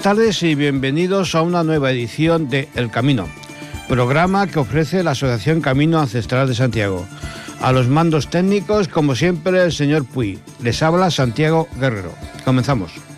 Buenas tardes y bienvenidos a una nueva edición de El Camino, programa que ofrece la Asociación Camino Ancestral de Santiago. A los mandos técnicos, como siempre, el señor Puy. Les habla Santiago Guerrero. Comenzamos.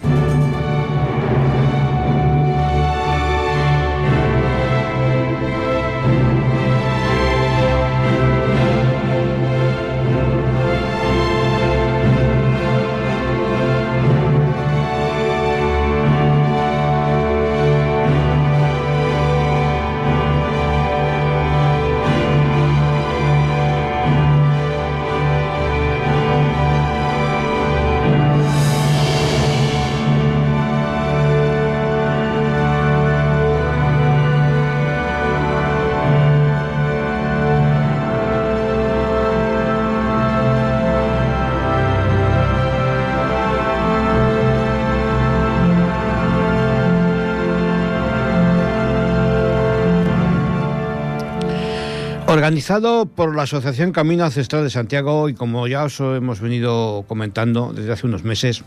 Organizado por la Asociación Camino Ancestral de Santiago y como ya os hemos venido comentando desde hace unos meses,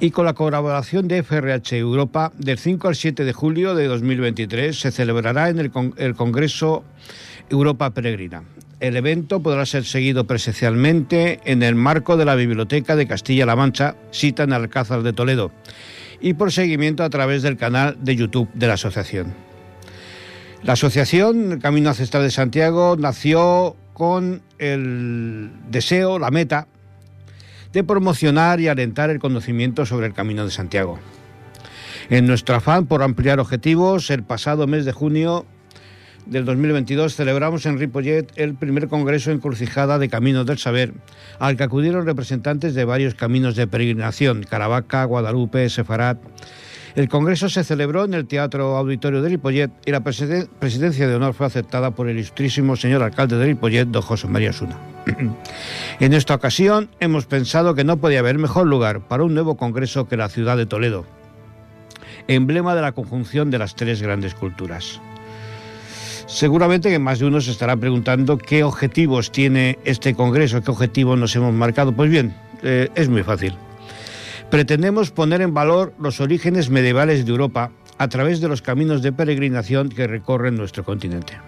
y con la colaboración de FRH Europa, del 5 al 7 de julio de 2023 se celebrará en el, Congreso Europa Peregrina. El evento podrá ser seguido presencialmente en el marco de la Biblioteca de Castilla-La Mancha, cita en Alcázar de Toledo, y por seguimiento a través del canal de YouTube de la asociación. La asociación Camino Ancestral de Santiago nació con el deseo, la meta, de promocionar y alentar el conocimiento sobre el Camino de Santiago. En nuestro afán por ampliar objetivos, el pasado mes de junio del 2022 celebramos en Ripollet el primer Congreso Encrucijada de Caminos del Saber, al que acudieron representantes de varios caminos de peregrinación, Caravaca, Guadalupe, Sefarat, el Congreso se celebró en el Teatro Auditorio de Ripollet y la presidencia de honor fue aceptada por el ilustrísimo señor alcalde de Ripollet, don José María Suna. en esta ocasión hemos pensado que no podía haber mejor lugar para un nuevo Congreso que la ciudad de Toledo, emblema de la conjunción de las tres grandes culturas. Seguramente que más de uno se estará preguntando qué objetivos tiene este Congreso, qué objetivos nos hemos marcado. Pues bien, eh, es muy fácil pretendemos poner en valor los orígenes medievales de Europa a través de los caminos de peregrinación que recorren nuestro continente.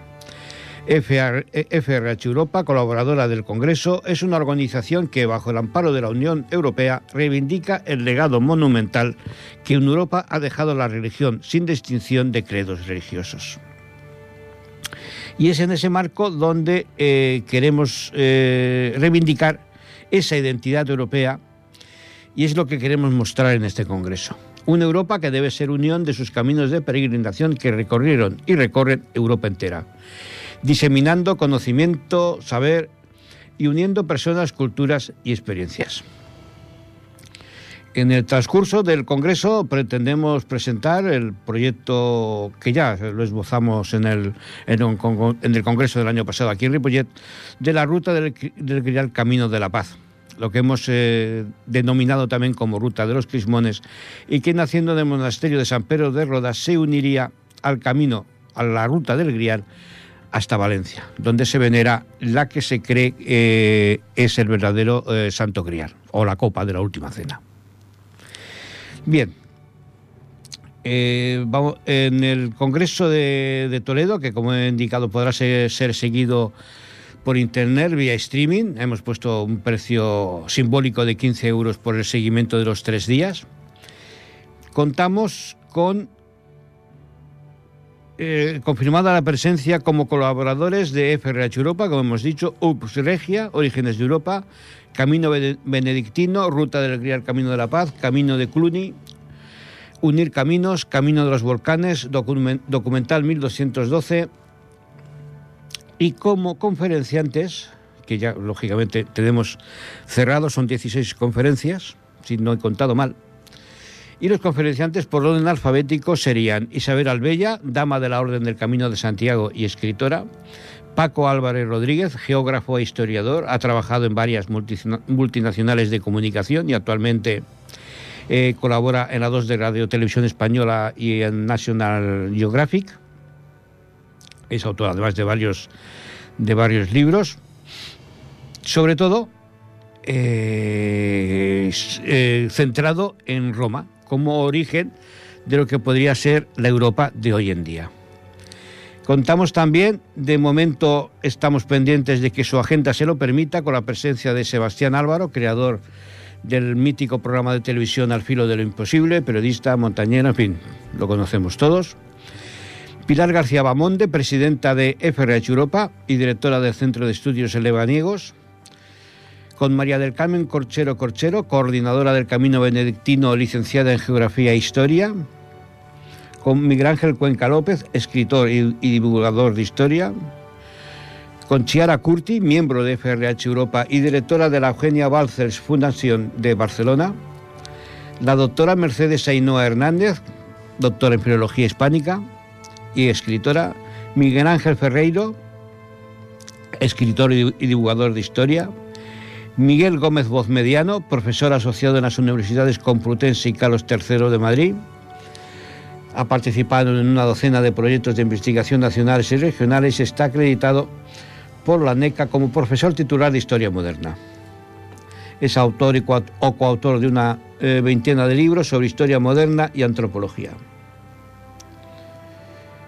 FRH Europa, colaboradora del Congreso, es una organización que, bajo el amparo de la Unión Europea, reivindica el legado monumental que en Europa ha dejado la religión sin distinción de credos religiosos. Y es en ese marco donde eh, queremos eh, reivindicar esa identidad europea y es lo que queremos mostrar en este Congreso. Una Europa que debe ser unión de sus caminos de peregrinación que recorrieron y recorren Europa entera, diseminando conocimiento, saber y uniendo personas, culturas y experiencias. En el transcurso del Congreso pretendemos presentar el proyecto que ya lo esbozamos en el, en, el Congreso del año pasado aquí en Ripollet, de la ruta del, del Camino de la Paz lo que hemos eh, denominado también como Ruta de los Crismones, y que naciendo del monasterio de San Pedro de Rodas se uniría al camino, a la Ruta del Grial, hasta Valencia, donde se venera la que se cree eh, es el verdadero eh, Santo Grial, o la copa de la Última Cena. Bien, vamos, en el Congreso de, Toledo, que como he indicado podrá ser seguido por internet vía streaming. Hemos puesto un precio simbólico de 15 euros por el seguimiento de los tres días. Contamos con eh, confirmada la presencia como colaboradores de FRH Europa, como hemos dicho, UPS Regia, Orígenes de Europa, Camino Benedictino, Ruta del Grial Camino de la Paz, Camino de Cluny, Unir Caminos, Camino de los Volcanes, Documental 1212, y como conferenciantes, que ya lógicamente tenemos cerrados, son 16 conferencias, si no he contado mal, y los conferenciantes por orden alfabético serían Isabel Albella, dama de la Orden del Camino de Santiago y escritora, Paco Álvarez Rodríguez, geógrafo e historiador, ha trabajado en varias multinacionales de comunicación y actualmente eh, colabora en la 2 de Radio Televisión Española y en National Geographic es autor además de varios, de varios libros, sobre todo eh, eh, centrado en Roma como origen de lo que podría ser la Europa de hoy en día. Contamos también, de momento estamos pendientes de que su agenda se lo permita, con la presencia de Sebastián Álvaro, creador del mítico programa de televisión Al filo de lo imposible, periodista, montañero, en fin, lo conocemos todos. Pilar García Bamonde, presidenta de FRH Europa y directora del Centro de Estudios Elevaniegos. Con María del Carmen Corchero Corchero, coordinadora del Camino Benedictino, licenciada en Geografía e Historia con Miguel Ángel Cuenca López, escritor y, divulgador de historia, con Chiara Curti, miembro de FRH Europa y directora de la Eugenia Balcers Fundación de Barcelona, la doctora Mercedes Ainhoa Hernández, doctora en Filología Hispánica y escritora, Miguel Ángel Ferreiro, escritor y divulgador de historia, Miguel Gómez Mediano, profesor asociado en las universidades Complutense y Carlos III de Madrid, ha participado en una docena de proyectos de investigación nacionales y regionales y está acreditado por la NECA como profesor titular de Historia Moderna. Es autor o coautor de una eh, veintena de libros sobre historia moderna y antropología.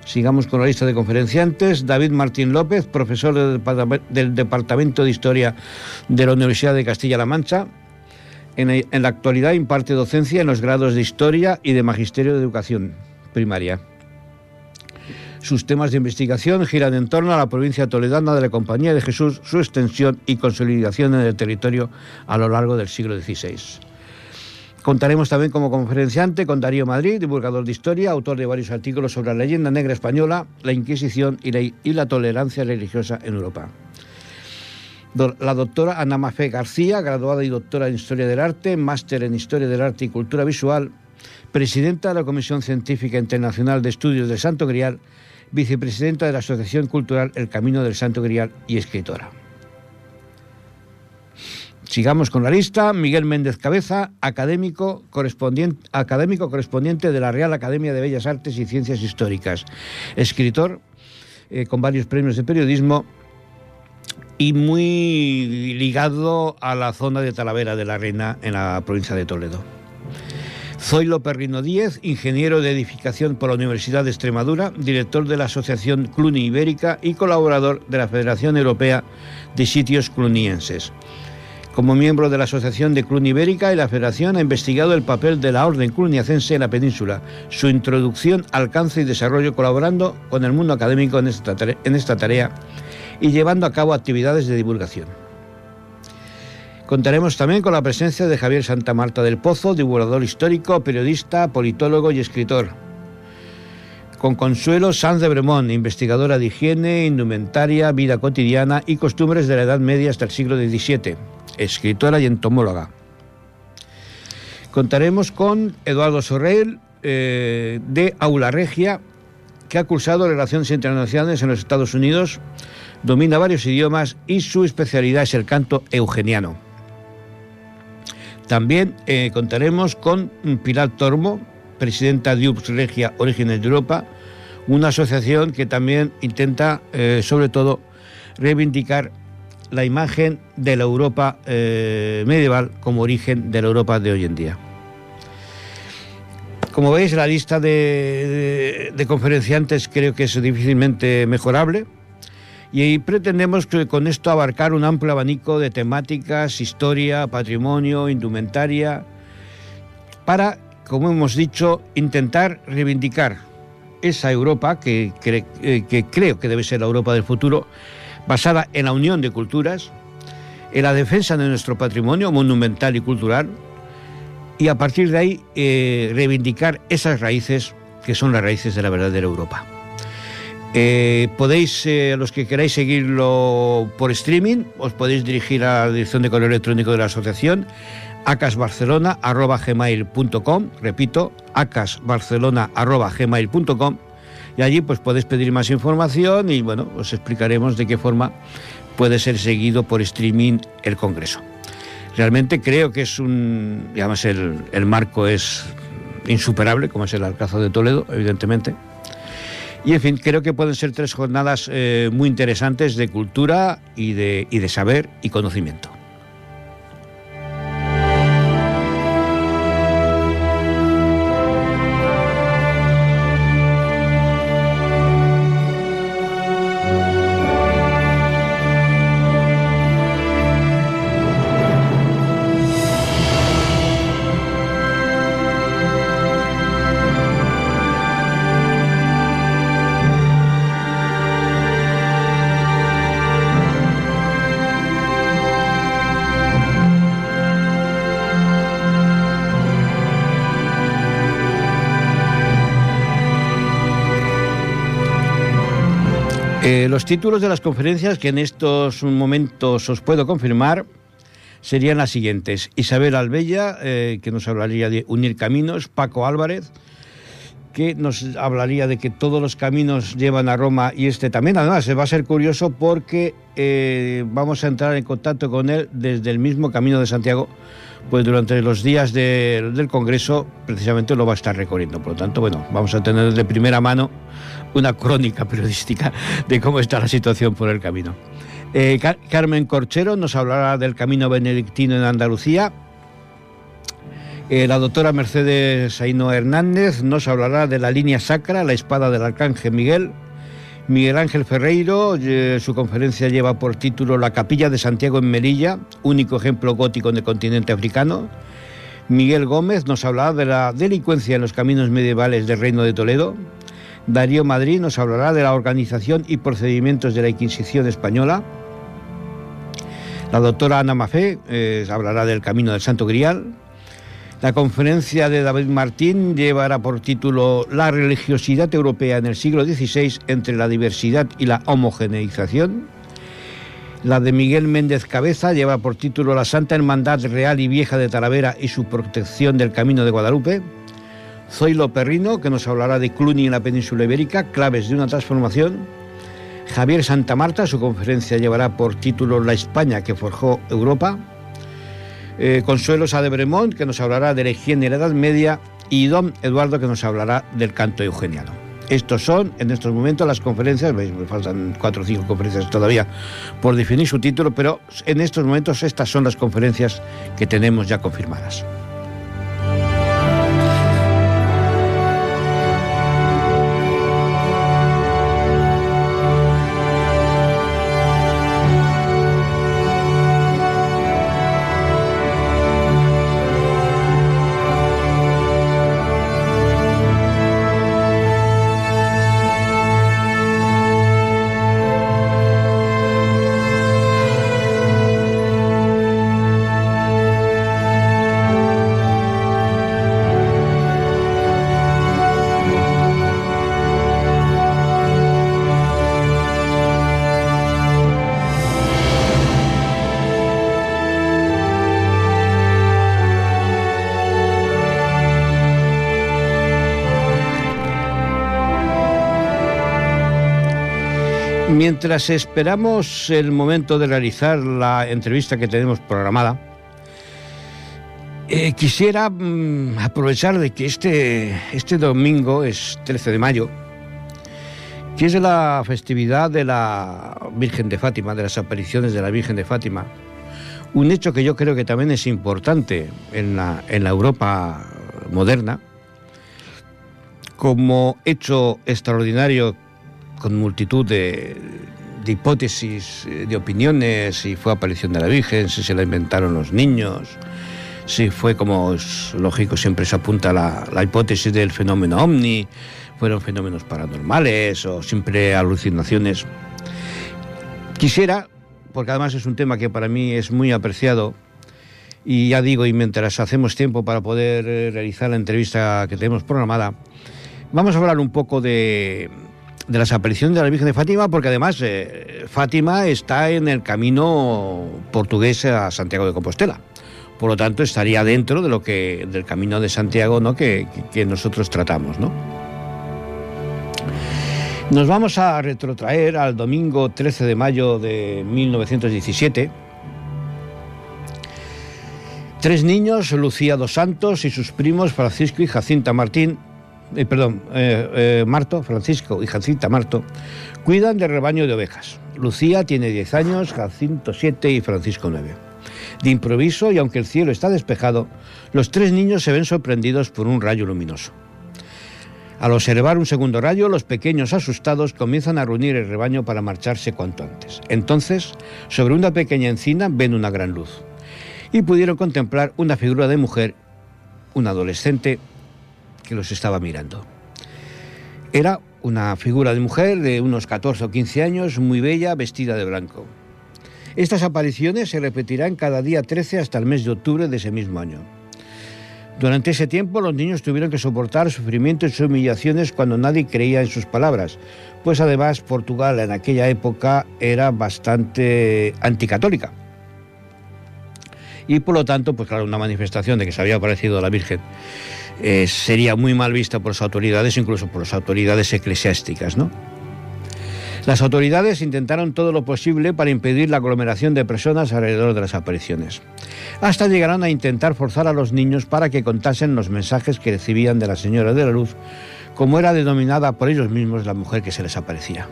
Sigamos con la lista de conferenciantes. David Martín López, profesor del Departamento de Historia de la Universidad de Castilla-La Mancha. En, la actualidad imparte docencia en los grados de Historia y de Magisterio de Educación primaria. Sus temas de investigación giran en torno a la provincia toledana de la Compañía de Jesús, su extensión y consolidación en el territorio a lo largo del siglo XVI. Contaremos también como conferenciante con Darío Madrid, divulgador de historia, autor de varios artículos sobre la leyenda negra española, la Inquisición y la, tolerancia religiosa en Europa. La doctora Ana Mafé García, graduada y doctora en Historia del Arte, máster en Historia del Arte y Cultura Visual, presidenta de la Comisión Científica Internacional de Estudios del Santo Grial, vicepresidenta de la Asociación Cultural El Camino del Santo Grial y escritora. Sigamos con la lista. Miguel Méndez Cabeza, académico correspondiente, de la Real Academia de Bellas Artes y Ciencias Históricas, escritor eh, con varios premios de periodismo y muy ligado a la zona de Talavera de la Reina en la provincia de Toledo. Zoilo Perrino Díez, ingeniero de edificación por la Universidad de Extremadura, director de la Asociación Cluny Ibérica y colaborador de la Federación Europea de Sitios Clunienses. Como miembro de la Asociación de Cluny Ibérica y la Federación ha investigado el papel de la Orden Cluniacense en la península, su introducción, alcance y desarrollo colaborando con el mundo académico esta en esta tarea y llevando a cabo actividades de divulgación. Contaremos también con la presencia de Javier Santa Marta del Pozo, divulgador histórico, periodista, politólogo y escritor. Con Consuelo Sanz de Bremont, investigadora de higiene, indumentaria, vida cotidiana y costumbres de la Edad Media hasta el siglo XVII, escritora y entomóloga. Contaremos con Eduardo Sorrell, eh, de Aula Regia, que ha cursado Relaciones Internacionales en los Estados Unidos, domina varios idiomas y su especialidad es el canto eugeniano. También eh, contaremos con Pilar Tormo, presidenta de UPS Regia Orígenes de Europa, una asociación que también intenta, eh, sobre todo, reivindicar la imagen de la Europa eh, medieval como origen de la Europa de hoy en día. Como veis, la lista de conferenciantes creo que es difícilmente mejorable y pretendemos que con esto abarcar un amplio abanico de temáticas, historia, patrimonio, indumentaria, para, como hemos dicho, intentar reivindicar esa Europa que, eh, que, creo que debe ser la Europa del futuro, basada en la unión de culturas, en la defensa de nuestro patrimonio monumental y cultural, y a partir de ahí eh, reivindicar esas raíces que son las raíces de la verdadera Europa. Eh, podéis, eh, los que queráis seguirlo por streaming, os podéis dirigir a la dirección de correo electrónico de la asociación acasbarcelona.gmail.com repito, acasbarcelona.gmail.com y allí pues podéis pedir más información y bueno, os explicaremos de qué forma puede ser seguido por streaming el Congreso. Realmente creo que es un, digamos, el, el marco es insuperable, como es el Alcázar de Toledo, evidentemente, y en fin, creo que pueden ser tres jornadas eh, muy interesantes de cultura y de, y de saber y conocimiento. Eh, los títulos de las conferencias que en estos momentos os puedo confirmar serían las siguientes. Isabel Albella, eh, que nos hablaría de unir caminos, Paco Álvarez, que nos hablaría de que todos los caminos llevan a Roma y este también. Además, va a ser curioso porque eh, vamos a entrar en contacto con él desde el mismo Camino de Santiago, pues durante los días del Congreso precisamente lo va a estar recorriendo. Por lo tanto, bueno, vamos a tener de primera mano una crónica periodística de cómo está la situación por el camino. Eh, Carmen Corchero nos hablará del camino benedictino en Andalucía eh, la doctora Mercedes Aino Hernández nos hablará de la línea sacra, la espada del arcángel Miguel. Miguel Ángel Ferreiro, eh, su conferencia lleva por título La capilla de Santiago en Melilla, único ejemplo gótico en el continente africano. Miguel Gómez nos hablará de la delincuencia en los caminos medievales del Reino de Toledo. Darío Madrid nos hablará de la organización y procedimientos de la Inquisición española. La doctora Ana Mafé eh, hablará del camino del Santo Grial. La conferencia de David Martín llevará por título La religiosidad europea en el siglo XVI entre la diversidad y la homogeneización. La de Miguel Méndez Cabeza lleva por título La Santa Hermandad Real y Vieja de Talavera y su protección del Camino de Guadalupe. Zoilo Perrino, que nos hablará de Cluny en la península ibérica, claves de una transformación. Javier Santa Marta, su conferencia llevará por título La España que forjó Europa. Eh, Consuelo Sade Bremont, que nos hablará de la higiene en la Edad Media, y Don Eduardo, que nos hablará del canto eugeniano. Estos son, en estos momentos, las conferencias, me faltan cuatro o cinco conferencias todavía por definir su título, pero en estos momentos estas son las conferencias que tenemos ya confirmadas. Mientras esperamos el momento de realizar la entrevista que tenemos programada, eh, quisiera mm, aprovechar de que este, este domingo es 13 de mayo, que es la festividad de la Virgen de Fátima, de las apariciones de la Virgen de Fátima. Un hecho que yo creo que también es importante en la, en la Europa moderna, como hecho extraordinario con multitud de, hipótesis, eh, de opiniones, si fue aparición de la Virgen, si se la inventaron los niños, si fue como es lógico, siempre se apunta la, la hipótesis del fenómeno ovni, fueron fenómenos paranormales o siempre alucinaciones. Quisiera, porque además es un tema que para mí es muy apreciado, y ya digo, y mientras hacemos tiempo para poder eh, realizar la entrevista que tenemos programada, vamos a hablar un poco de, de las apariciones de la Virgen de Fátima, porque además eh, Fátima está en el camino portugués a Santiago de Compostela. Por lo tanto, estaría dentro de lo que del camino de Santiago ¿no? que, que nosotros tratamos. ¿no? Nos vamos a retrotraer al domingo 13 de mayo de 1917. Tres niños, Lucía dos Santos y sus primos Francisco y Jacinta Martín, eh, perdón, eh, eh, Marto, Francisco y Jacinta Marto, cuidan del rebaño de ovejas. Lucía tiene 10 años, Jacinto 7 y Francisco 9. De improviso, y aunque el cielo está despejado, los tres niños se ven sorprendidos por un rayo luminoso. Al observar un segundo rayo, los pequeños asustados comienzan a reunir el rebaño para marcharse cuanto antes. Entonces, sobre una pequeña encina ven una gran luz y pudieron contemplar una figura de mujer, un adolescente, que los estaba mirando. Era una figura de mujer de unos 14 o 15 años, muy bella, vestida de blanco. Estas apariciones se repetirán cada día 13 hasta el mes de octubre de ese mismo año. Durante ese tiempo los niños tuvieron que soportar sufrimientos y humillaciones cuando nadie creía en sus palabras, pues además Portugal en aquella época era bastante anticatólica. Y por lo tanto, pues claro, una manifestación de que se había aparecido la Virgen eh, sería muy mal vista por las autoridades, incluso por las autoridades eclesiásticas, ¿no? Las autoridades intentaron todo lo posible para impedir la aglomeración de personas alrededor de las apariciones. Hasta llegaron a intentar forzar a los niños para que contasen los mensajes que recibían de la Señora de la Luz, como era denominada por ellos mismos la mujer que se les aparecía.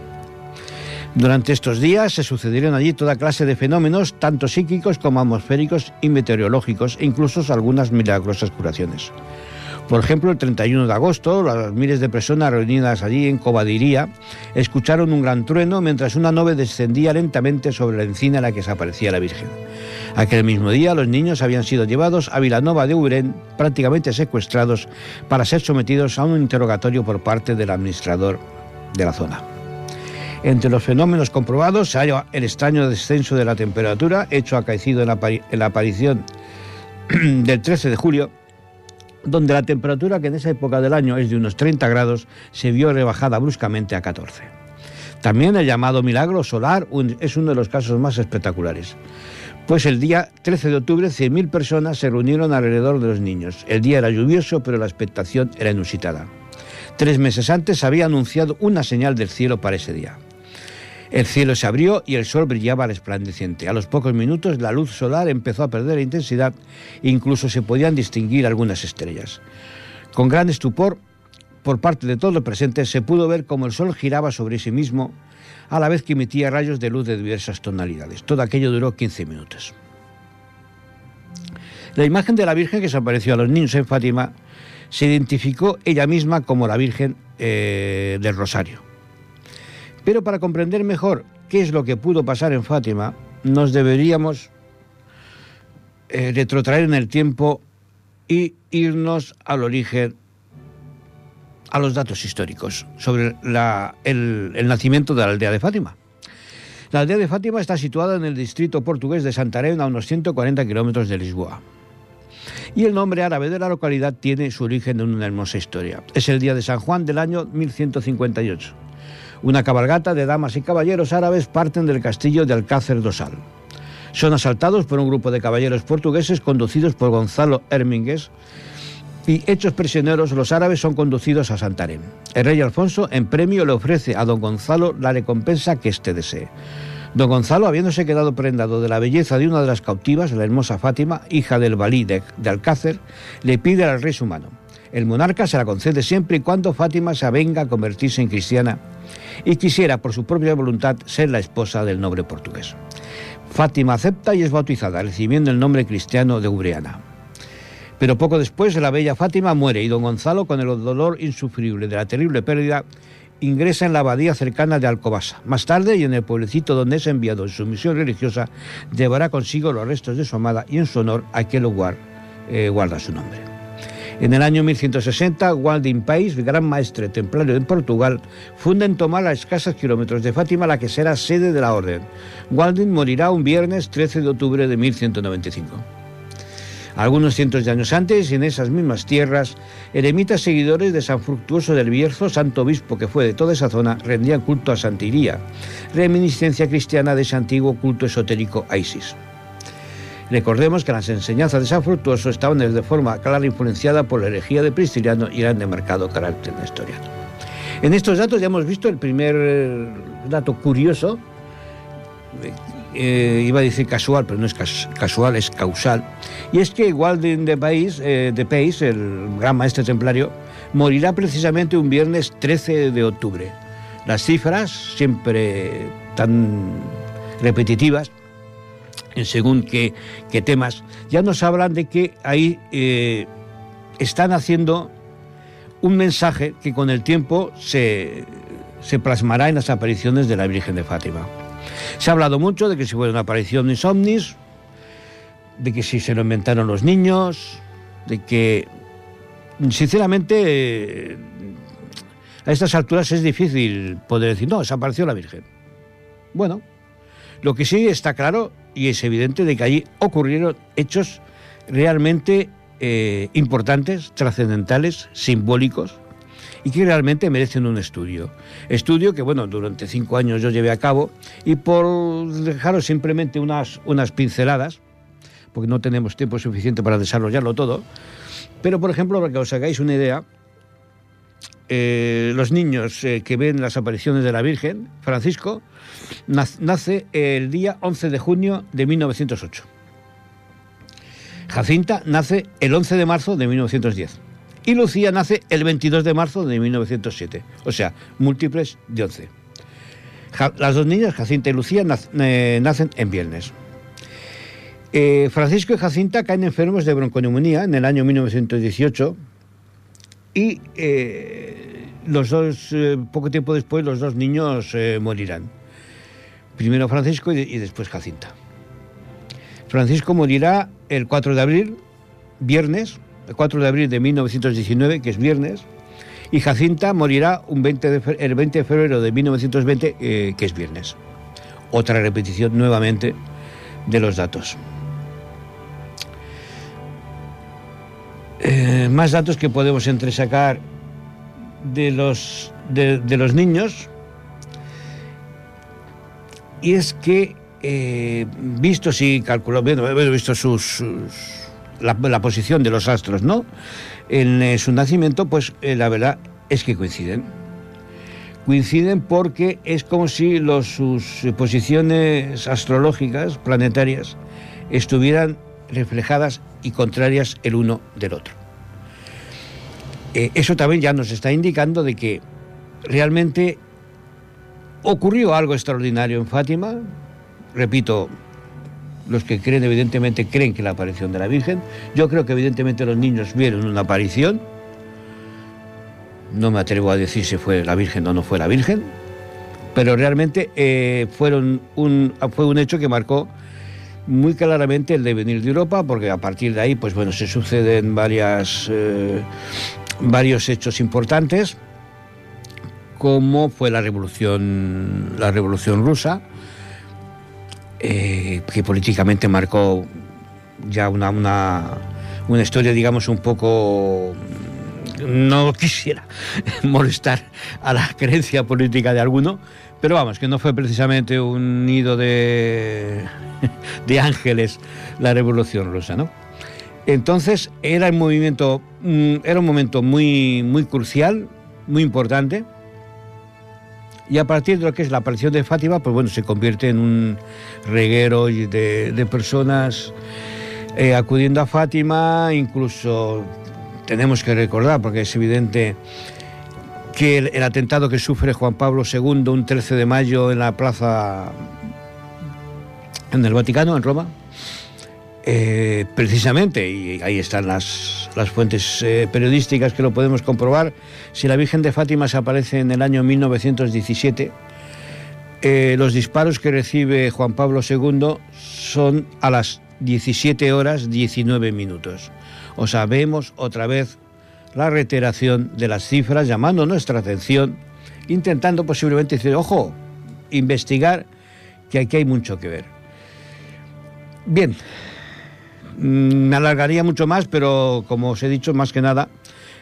Durante estos días se sucedieron allí toda clase de fenómenos, tanto psíquicos como atmosféricos y meteorológicos, e incluso algunas milagrosas curaciones. Por ejemplo, el 31 de agosto, las miles de personas reunidas allí en Cobadiría escucharon un gran trueno mientras una nube descendía lentamente sobre la encina en la que se aparecía la Virgen. Aquel mismo día, los niños habían sido llevados a Vilanova de Urén, prácticamente secuestrados, para ser sometidos a un interrogatorio por parte del administrador de la zona. Entre los fenómenos comprobados se halla el extraño descenso de la temperatura, hecho acaecido en la, en la aparición del 13 de julio donde la temperatura, que en esa época del año es de unos 30 grados, se vio rebajada bruscamente a 14. También el llamado milagro solar es uno de los casos más espectaculares. Pues el día 13 de octubre 100.000 personas se reunieron alrededor de los niños. El día era lluvioso, pero la expectación era inusitada. Tres meses antes había anunciado una señal del cielo para ese día. El cielo se abrió y el sol brillaba resplandeciente. A los pocos minutos la luz solar empezó a perder intensidad incluso se podían distinguir algunas estrellas. Con gran estupor, por parte de todos los presentes, se pudo ver cómo el sol giraba sobre sí mismo a la vez que emitía rayos de luz de diversas tonalidades. Todo aquello duró 15 minutos. La imagen de la Virgen que se apareció a los niños en Fátima se identificó ella misma como la Virgen eh, del Rosario. Pero para comprender mejor qué es lo que pudo pasar en Fátima, nos deberíamos eh, retrotraer en el tiempo y irnos al origen, a los datos históricos sobre el, nacimiento de la aldea de Fátima. La aldea de Fátima está situada en el distrito portugués de Santarém, a unos 140 kilómetros de Lisboa. Y el nombre árabe de la localidad tiene su origen en una hermosa historia. Es el día de San Juan del año 1158. Una cabalgata de damas y caballeros árabes parten del castillo de Alcácer do Sal. Son asaltados por un grupo de caballeros portugueses conducidos por Gonzalo Hermingues y hechos prisioneros los árabes son conducidos a Santarém. El rey Alfonso en premio le ofrece a don Gonzalo la recompensa que éste desee. Don Gonzalo, habiéndose quedado prendado de la belleza de una de las cautivas, la hermosa Fátima, hija del valí de, de Alcácer, le pide al rey su mano. El monarca se la concede siempre y cuando Fátima se avenga a convertirse en cristiana y quisiera por su propia voluntad ser la esposa del noble portugués. Fátima acepta y es bautizada, recibiendo el nombre cristiano de Ubreana. Pero poco después la bella Fátima muere y don Gonzalo, con el dolor insufrible de la terrible pérdida, ingresa en la abadía cercana de Alcobasa. Más tarde, y en el pueblecito donde es enviado en su misión religiosa, llevará consigo los restos de su amada y en su honor aquel lugar eh, guarda su nombre. En el año 1160, Walding Pais, gran maestre templario en Portugal, funda en Tomar a escasos kilómetros de Fátima la que será sede de la orden. Walding morirá un viernes 13 de octubre de 1195. Algunos cientos de años antes, en esas mismas tierras, eremitas seguidores de San Fructuoso del Bierzo, santo obispo que fue de toda esa zona, rendían culto a Santiría, reminiscencia cristiana de ese antiguo culto esotérico a Isis. Recordemos que las enseñanzas de San Fructuoso estaban de forma clara influenciada por la herejía de Prisciliano y eran de marcado carácter historia. En estos datos ya hemos visto el primer eh, dato curioso, eh, iba a decir casual, pero no es casual, es causal, y es que Walding de eh, de el gran maestro templario, morirá precisamente un viernes 13 de octubre. Las cifras, siempre tan repetitivas, en según qué, temas, ya nos hablan de que ahí eh, están haciendo un mensaje que con el tiempo se, plasmará en las apariciones de la Virgen de Fátima. Se ha hablado mucho de que si fue una aparición de ovnis, de que si se lo inventaron los niños, de que, sinceramente, a estas alturas es difícil poder decir, no, desapareció la Virgen. Bueno, lo que sí está claro y es evidente de que allí ocurrieron hechos realmente eh, importantes, trascendentales, simbólicos y que realmente merecen un estudio. Estudio que, bueno, durante cinco años yo llevé a cabo y por dejaros simplemente unas, unas pinceladas, porque no tenemos tiempo suficiente para desarrollarlo todo, pero por ejemplo, para que os hagáis una idea, eh, los niños eh, que ven las apariciones de la Virgen, Francisco, nace el día 11 de junio de 1908. Jacinta nace el 11 de marzo de 1910. Y Lucía nace el 22 de marzo de 1907. O sea, múltiples de 11. las dos niñas, Jacinta y Lucía, eh, nacen en viernes. Francisco y Jacinta caen enfermos de bronconeumonía en el año 1918 y los dos, eh, poco tiempo después, los dos niños eh, morirán. Primero Francisco y, después Jacinta. Francisco morirá el 4 de abril, viernes, el 4 de abril de 1919, que es viernes, y Jacinta morirá un 20 el 20 de febrero de 1920, eh, que es viernes. Otra repetición nuevamente de los datos. Más datos que podemos entresacar de los, de, los niños y es que eh, visto si calculó bien, he visto sus, la, posición de los astros, ¿no? En eh, su nacimiento, pues eh, la verdad es que coinciden. Coinciden porque es como si sus posiciones astrológicas, planetarias, estuvieran reflejadas y contrarias el uno del otro. Eh, eso también ya nos está indicando de que realmente ocurrió algo extraordinario en Fátima. Repito, los que creen evidentemente creen que la aparición de la Virgen. Yo creo que evidentemente los niños vieron una aparición. No me atrevo a decir si fue la Virgen o no fue la Virgen, pero realmente eh, fueron un, fue un hecho que marcó muy claramente el devenir de Europa, porque a partir de ahí, pues bueno, se suceden varias eh, varios hechos importantes, como fue la revolución, la revolución rusa, eh, que políticamente marcó ya una, una, una historia, digamos, un poco no quisiera molestar a la creencia política de alguno, pero vamos, que no fue precisamente un nido de, de ángeles la revolución rusa, ¿no? Entonces era, un movimiento, mm, era un momento muy, muy crucial, muy importante. Y a partir de lo que es la aparición de Fátima, pues bueno, se convierte en un reguero de, de personas eh, acudiendo a Fátima, incluso tenemos que recordar, porque es evidente que el, atentado que sufre Juan Pablo II un 13 de mayo en la plaza, en el Vaticano, en Roma, eh, precisamente, y ahí están las, las fuentes eh, periodísticas que lo podemos comprobar, si la Virgen de Fátima se aparece en el año 1917, eh, los disparos que recibe Juan Pablo II son a las 17 horas 19 minutos. O sea, vemos otra vez la reiteración de las cifras llamando nuestra atención, intentando posiblemente decir, ojo, investigar que aquí hay mucho que ver. Bien, Mm, me alargaría mucho más, pero como os he dicho, más que nada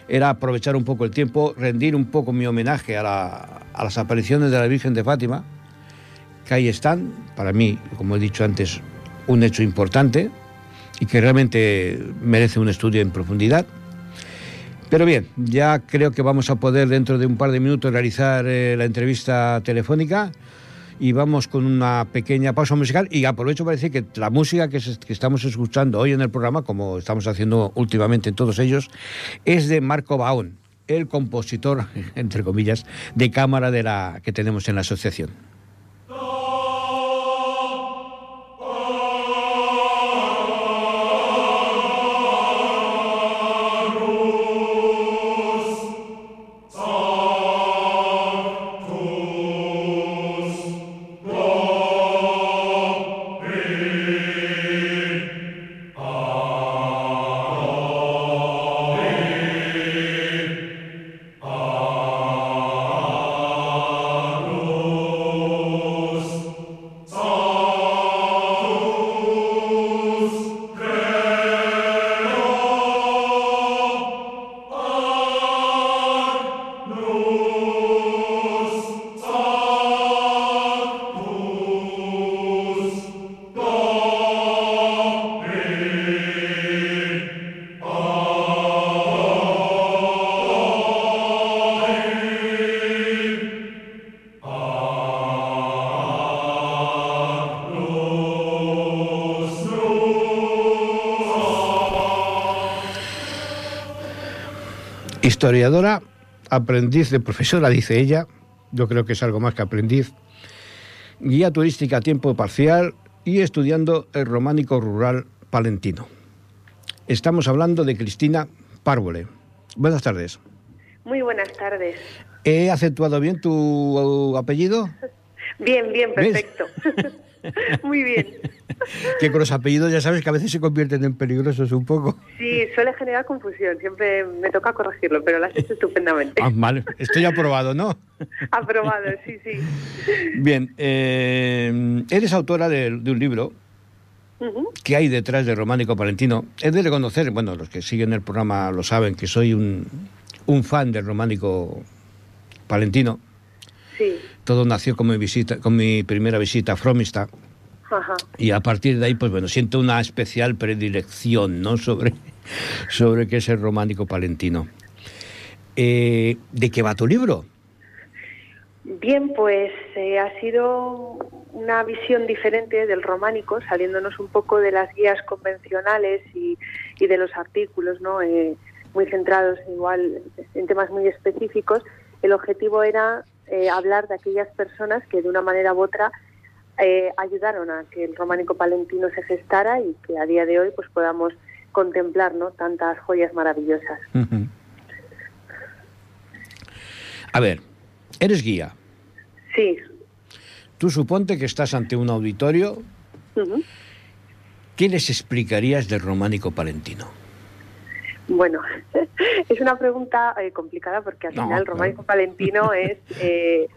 era aprovechar un poco el tiempo, rendir un poco mi homenaje a, las apariciones de la Virgen de Fátima, que ahí están, para mí, como he dicho antes, un hecho importante y que realmente merece un estudio en profundidad. Pero bien, ya creo que vamos a poder dentro de un par de minutos realizar eh, la entrevista telefónica y vamos con una pequeña pausa musical y aprovecho para decir que la música que, estamos escuchando hoy en el programa, como estamos haciendo últimamente en todos ellos, es de Marco Baón, el compositor, entre comillas, de cámara de la que tenemos en la asociación. Historiadora, aprendiz de profesora, dice ella, yo creo que es algo más que aprendiz, guía turística a tiempo parcial y estudiando el románico rural palentino. Estamos hablando de Cristina Párvole. Buenas tardes. Muy buenas tardes. ¿He acentuado bien tu apellido? Bien, bien, perfecto. Muy bien. que con los apellidos ya sabes que a veces se convierten en peligrosos un poco. Sí, suele generar confusión. Siempre me toca corregirlo, pero lo has hecho estupendamente. Ah, vale. Estoy aprobado, ¿no? aprobado, sí, sí. Bien. Eh, eres autora de, un libro que hay detrás de Románico Palentino. Es de reconocer, bueno, los que siguen el programa lo saben, que soy un, un fan del Románico Palentino. Sí. Todo nació con mi visita, con mi primera visita a Fromista. Y a partir de ahí, pues bueno, siento una especial predilección, ¿no? Sobre, sobre qué es el románico palentino. Eh, ¿De qué va tu libro? Bien, pues eh, ha sido una visión diferente del románico, saliéndonos un poco de las guías convencionales y, de los artículos, ¿no? Eh, muy centrados igual en temas muy específicos. El objetivo era hablar de aquellas personas que de una manera u otra eh, ayudaron a que el románico palentino se gestara y que a día de hoy pues podamos contemplar ¿no? tantas joyas maravillosas. A ver, eres guía. Sí. Tú suponte que estás ante un auditorio. ¿Qué les explicarías del románico palentino? Bueno, es una pregunta eh, complicada porque al final el románico palentino es eh,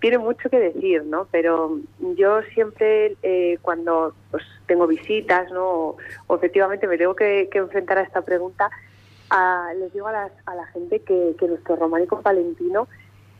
tiene mucho que decir, ¿no? Pero yo siempre eh, cuando pues, tengo visitas, ¿no? O, efectivamente me tengo que, enfrentar a esta pregunta, les digo a, la gente que, nuestro románico palentino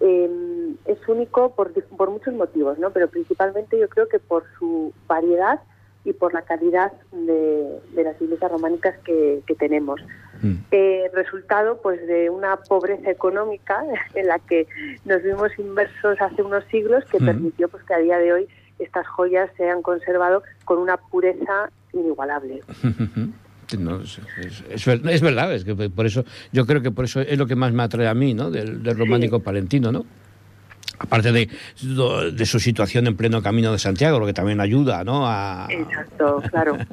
em, es único por, por muchos motivos, ¿no? Pero principalmente yo creo que por su variedad y por la calidad de, las iglesias románicas que, tenemos. Mm. Eh, resultado pues de una pobreza económica en la que nos vimos inmersos hace unos siglos que mm. permitió pues que a día de hoy estas joyas se han conservado con una pureza inigualable. es, verdad, es que por eso yo creo que por eso es lo que más me atrae a mí, ¿no? Del, románico palentino, ¿no? Aparte de, de, su situación en pleno camino de Santiago, lo que también ayuda, ¿no? A... Exacto, claro.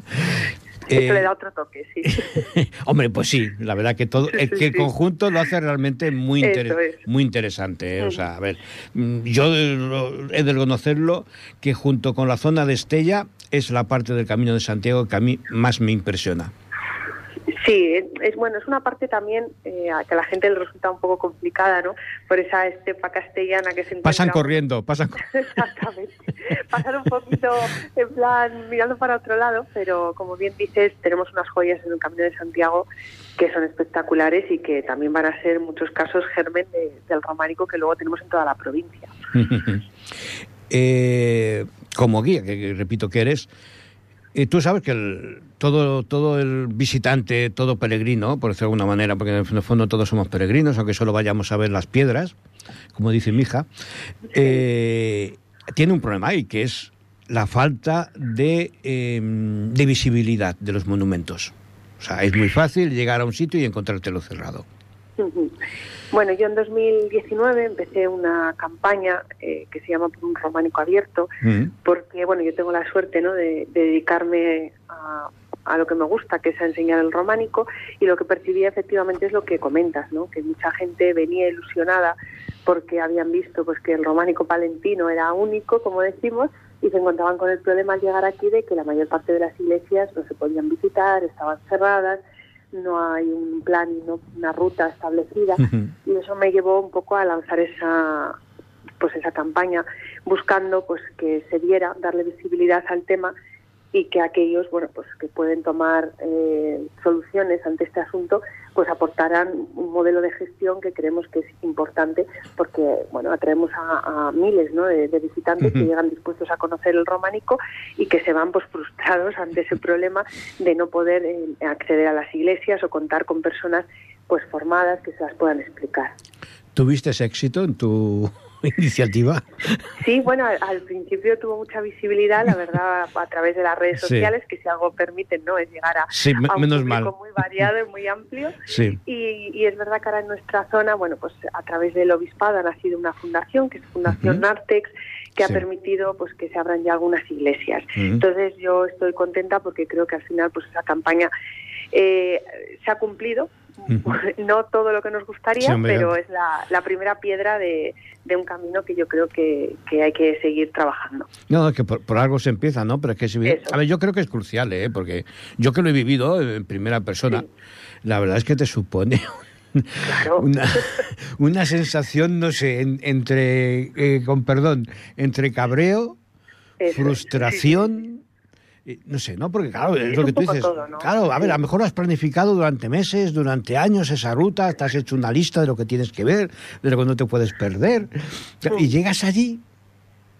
Eso le da otro toque, sí. Hombre, pues sí, la verdad que todo, que el conjunto lo hace realmente muy, muy interesante. ¿eh? O sea, a ver, mm, yo he de reconocerlo que junto con la zona de Estella es la parte del Camino de Santiago que a mí más me impresiona. Sí, es bueno, es una parte también eh, que a la gente le resulta un poco complicada, ¿no? Por esa estepa castellana que se encuentra... Pasan corriendo, pasan Exactamente. Pasan un poquito en plan mirando para otro lado, pero como bien dices, tenemos unas joyas en el Camino de Santiago que son espectaculares y que también van a ser en muchos casos germen del románico que luego tenemos en toda la provincia. eh, como guía, que repito que eres, y tú sabes que el, todo, todo el visitante, todo peregrino, por decirlo de alguna manera, porque en el fondo todos somos peregrinos, aunque solo vayamos a ver las piedras, como dice mi hija, eh, tiene un problema ahí, que es la falta de, em, de visibilidad de los monumentos. O sea, es muy fácil llegar a un sitio y encontrártelo cerrado. Bueno, yo en 2019 empecé una campaña eh, que se llama Por un románico abierto, porque bueno, yo tengo la suerte ¿no? de, dedicarme a, lo que me gusta, que es a enseñar el románico, y lo que percibía efectivamente es lo que comentas, ¿no? que mucha gente venía ilusionada porque habían visto pues que el románico palentino era único, como decimos, y se encontraban con el problema al llegar aquí de que la mayor parte de las iglesias no se podían visitar, estaban cerradas, no hay un plan, no, una ruta establecida. Y eso me llevó un poco a lanzar esa pues esa campaña buscando pues que se diera darle visibilidad al tema y que aquellos bueno pues que pueden tomar eh, soluciones ante este asunto pues aportarán un modelo de gestión que creemos que es importante porque bueno atraemos a, miles ¿no? de, visitantes que llegan dispuestos a conocer el románico y que se van pues frustrados ante ese problema de no poder eh, acceder a las iglesias o contar con personas pues formadas que se las puedan explicar. ¿Tuviste ese éxito en tu iniciativa. Sí, bueno, al, principio tuvo mucha visibilidad, la verdad, a través de las redes sociales, que si algo permiten, ¿no? Es llegar a, un menos público muy variado y muy amplio. Y, es verdad que ahora en nuestra zona, bueno, pues a través del obispado ha nacido una fundación, que es Fundación Nartex, que ha permitido pues que se abran ya algunas iglesias. Entonces yo estoy contenta porque creo que al final pues esa campaña eh, se ha cumplido no todo lo que nos gustaría, pero es la, primera piedra de, un camino que yo creo que, hay que seguir trabajando. No, que por, algo se empieza, ¿no? Pero es que si, a ver, yo creo que es crucial, ¿eh? Porque yo que lo he vivido en primera persona, la verdad es que te supone una, sensación, no sé, entre, eh, con perdón, entre cabreo, frustración no sé, ¿no? Porque claro, es, lo que tú dices. Claro, a ver, a lo mejor has planificado durante meses, durante años esa ruta, te has hecho una lista de lo que tienes que ver, de lo que no te puedes perder, y llegas allí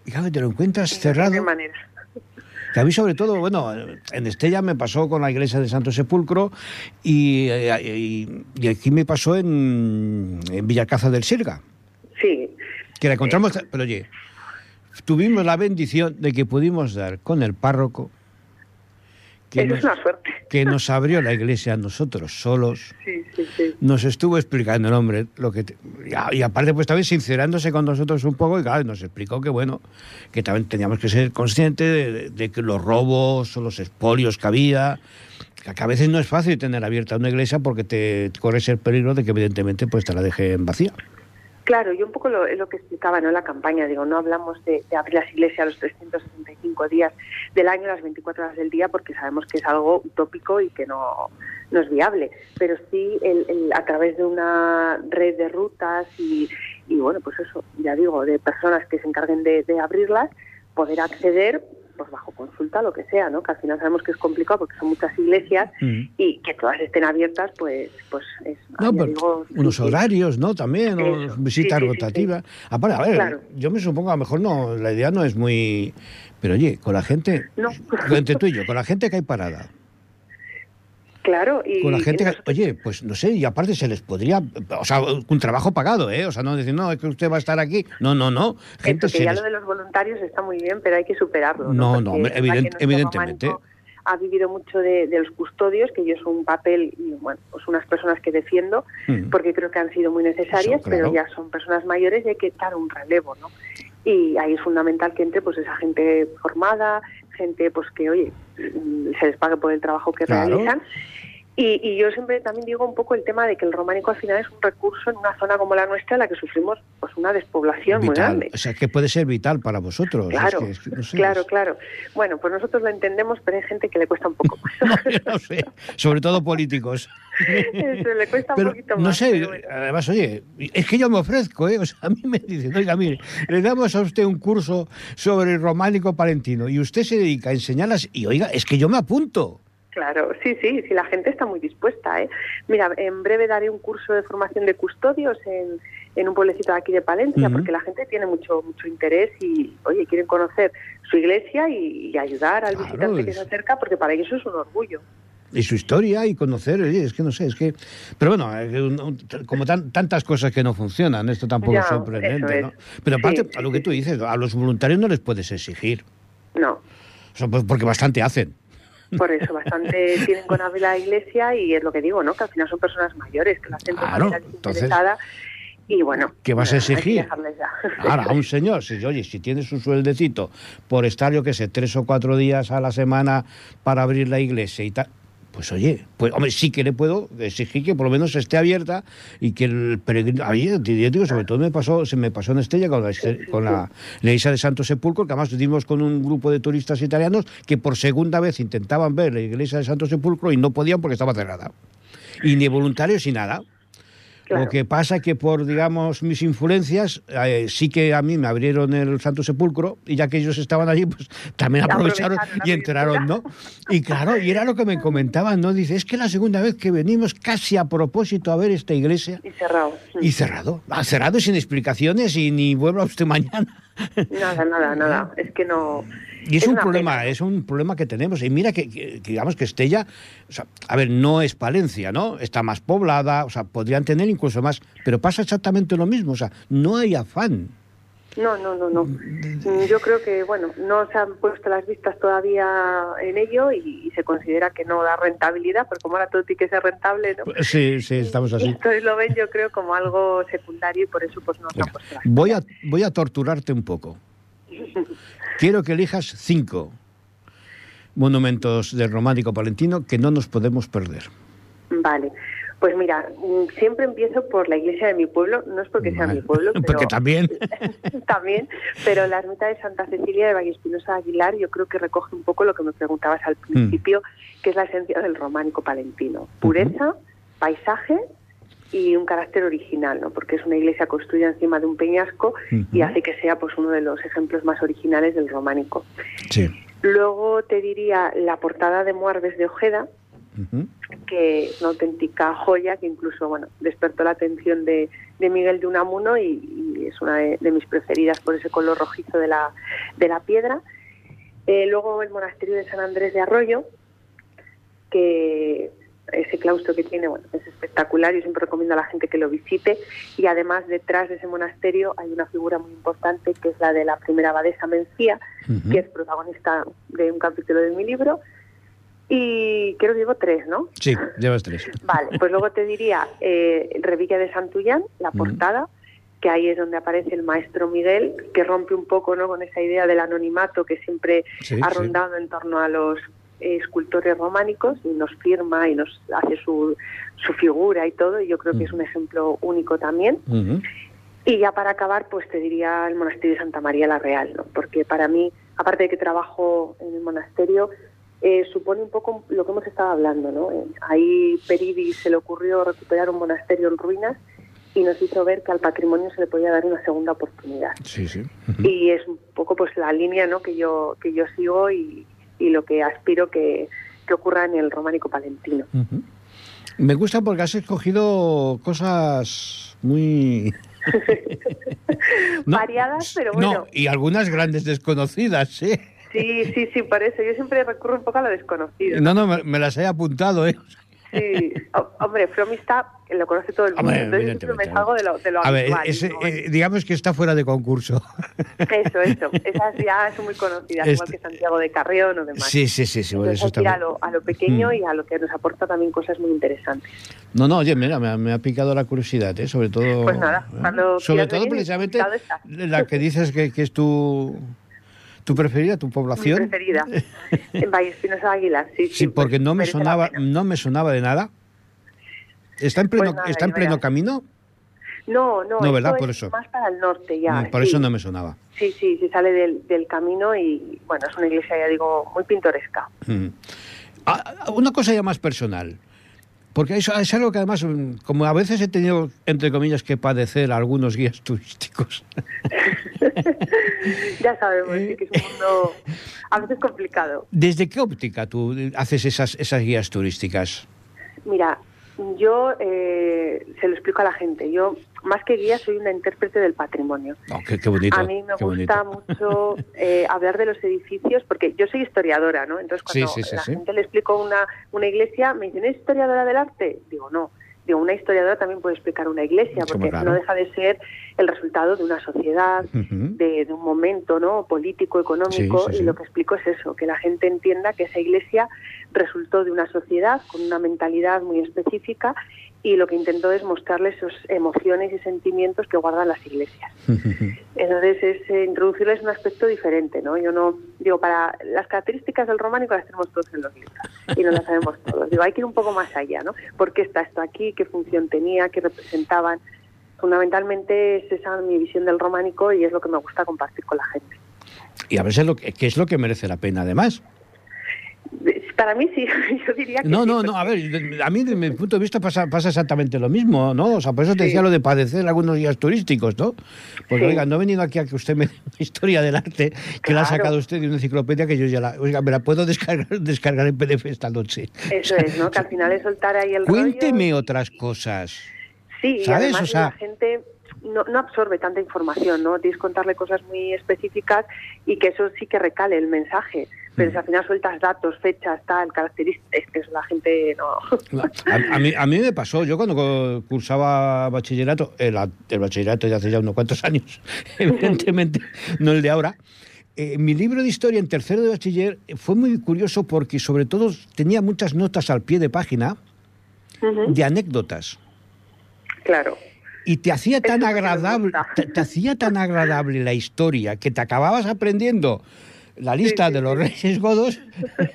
y claro, te lo encuentras cerrado. ¿De qué manera? Que a mí sobre todo, bueno, en Estella me pasó con la iglesia de Santo Sepulcro y, y, aquí me pasó en, en Villacaza del Sirga. Sí. Que la encontramos, pero oye, tuvimos la bendición de que pudimos dar con el párroco que nos, es una suerte. Que nos abrió la iglesia a nosotros solos. Sí, sí, sí. Nos estuvo explicando el hombre lo que... y, aparte pues también sincerándose con nosotros un poco y claro, nos explicó que bueno, que también teníamos que ser conscientes de, que los robos o los expolios que había, que a veces no es fácil tener abierta una iglesia porque te, corres el peligro de que evidentemente pues te la dejen vacía. Claro, yo un poco lo, lo que explicaba ¿no? la campaña, digo, no hablamos de, abrir las iglesias los 365 días del año, las 24 horas del día, porque sabemos que es algo utópico y que no, no es viable, pero sí el, a través de una red de rutas y, y, bueno, pues eso, ya digo, de personas que se encarguen de, de abrirlas, poder acceder pues bajo consulta, lo que sea, ¿no? Que al final sabemos que es complicado porque son muchas iglesias mm. y que todas estén abiertas, pues, pues es. No, unos horarios, ¿no? También, o visita rotativa. Aparte, a ver, yo me supongo, a lo mejor no, la idea no es muy. Pero oye, con la gente. No. Entre tú y yo, con la gente que hay parada Claro, y... Con la gente, oye, pues no sé, y aparte se les podría, o sea, un trabajo pagado, ¿eh? O sea, no decir, no, es que usted va a estar aquí. No, no, no. Gente que ya lo de los voluntarios está muy bien, pero hay que superarlo. No, no, evidentemente. Ha vivido mucho de, los custodios, que yo soy un papel, y bueno, pues unas personas que defiendo, mm. porque creo que han sido muy necesarias, pero ya son personas mayores y hay que dar un relevo, ¿no? Y ahí es fundamental que entre pues esa gente formada, gente pues que, oye, se les pague por el trabajo que realizan y, yo siempre también digo un poco el tema de que el románico al final es un recurso en una zona como la nuestra en la que sufrimos pues una despoblación muy grande. O sea, que puede ser vital para vosotros. Claro, claro, claro. Bueno, pues nosotros lo entendemos, pero hay gente que le cuesta un poco más. no, sé, sobre todo políticos. Eso, le cuesta un poquito más. No sé, además, oye, es que yo me ofrezco, ¿eh? O sea, a mí me dicen, oiga, mire, le damos a usted un curso sobre el románico palentino y usted se dedica a enseñarlas y, oiga, es que yo me apunto. Claro, sí, sí, sí, la gente está muy dispuesta. ¿eh? Mira, en breve daré un curso de formación de custodios en, en un pueblecito de aquí de Palencia, porque la gente tiene mucho mucho interés y, oye, quieren conocer su iglesia y, ayudar al visitante que se acerca, porque para ellos es un orgullo. Y su historia y conocer, es que no sé, es que... Pero bueno, como tantas cosas que no funcionan, esto tampoco es sorprendente, ¿no? Pero aparte, a lo que tú dices, a los voluntarios no les puedes exigir. No. Pues, porque bastante hacen. Por eso, bastante tienen con abrir la iglesia y es lo que digo, ¿no? Que al final son personas mayores, que la gente claro, entonces, y bueno. ¿Qué vas a exigir? Ahora, a un señor, si, oye, si tienes un sueldecito por estar, yo qué sé, tres o cuatro días a la semana para abrir la iglesia y tal, pues oye, pues hombre, sí que le puedo exigir que por lo menos esté abierta y que el peregrino, ahí, digo, sobre todo me pasó, se me pasó en Estella con la, con la, iglesia de Santo Sepulcro, que además dimos con un grupo de turistas italianos que por segunda vez intentaban ver la iglesia de Santo Sepulcro y no podían porque estaba cerrada. Y ni voluntarios ni nada. Lo que pasa es que por, digamos, mis influencias, eh, sí que a mí me abrieron el Santo Sepulcro y ya que ellos estaban allí, pues también aprovecharon, y entraron, ¿no? Y claro, y era lo que me comentaban, ¿no? Dice, es que la segunda vez que venimos casi a propósito a ver esta iglesia. Y cerrado. Y cerrado. Ah, cerrado sin explicaciones y ni vuelva usted mañana. Nada, nada, nada. Es que no... Y es, un problema, es un problema que tenemos. Y mira que, digamos que Estella, o sea, a ver, no es Palencia, ¿no? Está más poblada, o sea, podrían tener incluso más, pero pasa exactamente lo mismo, o sea, no hay afán. No, no, no, no. Yo creo que, bueno, no se han puesto las vistas todavía en ello y, se considera que no da rentabilidad, porque como ahora todo tiene que ser rentable, ¿no? Pues sí, sí, estamos así. Esto lo ven yo creo como algo secundario y por eso pues no se han puesto las Voy a, voy a torturarte un poco. Quiero que elijas cinco monumentos del románico palentino que no nos podemos perder. Vale. Pues mira, mm, siempre empiezo por la iglesia de mi pueblo, no es porque sea mi pueblo, pero porque también. también, pero la ermita de Santa Cecilia de Vallespinosa Aguilar yo creo que recoge un poco lo que me preguntabas al mm. principio, que es la esencia del románico palentino. Pureza, paisaje y un carácter original, ¿no? Porque es una iglesia construida encima de un peñasco y hace que sea pues uno de los ejemplos más originales del románico. Sí. Luego te diría la portada de Muarves de Ojeda, que es una auténtica joya que incluso bueno despertó la atención de, Miguel de Unamuno y, es una de, mis preferidas por ese color rojizo de la, de la piedra. Eh, luego el monasterio de San Andrés de Arroyo, que ese claustro que tiene bueno, es espectacular, yo siempre recomiendo a la gente que lo visite y además detrás de ese monasterio hay una figura muy importante que es la de la primera abadesa Mencía, que es protagonista de un capítulo de mi libro y creo que llevo tres, ¿no? Sí, llevas tres. Vale, pues luego te diría eh, Revique de Santullán, la portada, que ahí es donde aparece el maestro Miguel, que rompe un poco ¿no? con esa idea del anonimato que siempre ha rondado en torno a los escultores románicos y nos firma y nos hace su, su figura y todo, y yo creo que es un ejemplo único también. Y ya para acabar, pues te diría el monasterio de Santa María la Real, ¿no? porque para mí, aparte de que trabajo en el monasterio, eh, supone un poco lo que hemos estado hablando, ¿no? Eh, ahí Peridi se le ocurrió recuperar un monasterio en ruinas y nos hizo ver que al patrimonio se le podía dar una segunda oportunidad. Sí, sí. Y es un poco pues la línea, ¿no? Que yo que yo sigo y, lo que aspiro que, ocurra en el románico palentino. Me gusta porque has escogido cosas muy variadas, pero bueno. No, y algunas grandes desconocidas, sí. Sí, sí, sí, por eso. Yo siempre recurro un poco a lo desconocido. No, no, me, las he apuntado, ¿eh? Sí, hombre, From está, lo conoce todo el mundo, entonces siempre me salgo de lo, de lo a Ver, eh, digamos que está fuera de concurso. Eso, eso, esas ya son muy conocidas, igual que Santiago de Carrión o demás. Sí, sí, sí, sí eso está a lo, a lo pequeño mm. y a lo que nos aporta también cosas muy interesantes. No, no, oye, mira, me, ha picado la curiosidad, ¿eh? sobre todo... Pues nada, ¿eh? cuando Sobre todo precisamente la que dices que, que es tu ¿Tu preferida, tu población? Mi preferida, en Espinosa Águila, sí, sí. Sí, porque no me sonaba, no me sonaba de nada. ¿Está en pleno, pues ¿está en pleno camino? No, no, no ¿verdad? por eso. más para el norte ya. Mm, por eso no me sonaba. Sí, sí, se sale del, del, camino y, bueno, es una iglesia, ya digo, muy pintoresca. Mm. Ah, una cosa ya más personal. Porque es, es, algo que además, mm, como a veces he tenido, entre comillas, que padecer algunos guías turísticos. ya sabemos que es un mundo a veces complicado. ¿Desde qué óptica tú haces esas, esas guías turísticas? Mira, yo eh, se lo explico a la gente. Yo, más que guía, soy una intérprete del patrimonio. Oh, qué, bonito, a mí me gusta mucho eh, hablar de los edificios, porque yo soy historiadora, ¿no? Entonces, cuando la gente le explico una, una iglesia, me dicen, ¿es historiadora del arte? Digo, no digo, una historiadora también puede explicar una iglesia, porque no deja de ser el resultado de una sociedad, de, un momento no político, económico, y lo que explico es eso, que la gente entienda que esa iglesia resultó de una sociedad con una mentalidad muy específica y lo que intento es mostrarles esas emociones y sentimientos que guardan las iglesias. Entonces es eh, introducirles un aspecto diferente, ¿no? Yo no digo para las características del románico las tenemos todos en los libros y no las sabemos todos. Digo, hay que ir un poco más allá, ¿no? ¿Por qué está esto aquí? ¿Qué función tenía? ¿Qué representaban? Fundamentalmente es esa mi visión del románico y es lo que me gusta compartir con la gente. Y a veces lo que, ¿qué es lo que merece la pena además? Para mí sí, yo diría que No, no, no, a ver, a mí desde mi punto de vista pasa, pasa exactamente lo mismo, ¿no? O sea, por eso te decía lo de padecer algunos días turísticos, ¿no? Pues oiga, no he venido aquí a que usted me historia del arte, que la ha sacado usted de una enciclopedia que yo ya la, oiga, me la puedo descargar, descargar en PDF esta noche. Eso es, ¿no? Que al final es soltar ahí el Cuénteme otras cosas. Sí, ¿sabes? Y además la gente no, no, absorbe tanta información, ¿no? Tienes que contarle cosas muy específicas y que eso sí que recale el mensaje. Pero si al final sueltas datos, fechas, tal, características, que la gente no... A, mí, a mí me pasó, yo cuando cursaba bachillerato, el, el bachillerato ya hace ya unos cuantos años, evidentemente, no el de ahora, eh, mi libro de historia en tercero de bachiller fue muy curioso porque sobre todo tenía muchas notas al pie de página de anécdotas. Claro. Y te hacía tan agradable, te, hacía tan agradable la historia que te acababas aprendiendo la lista de los reyes godos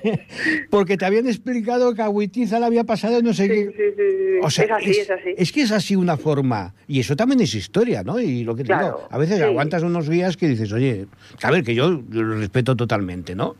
porque te habían explicado que a Huitiza le había pasado no sé qué. O sea, es así, es, así. Es que es así una forma. Y eso también es historia, ¿no? Y lo que te digo, a veces aguantas unos días que dices, oye, a ver, que yo lo respeto totalmente, ¿no?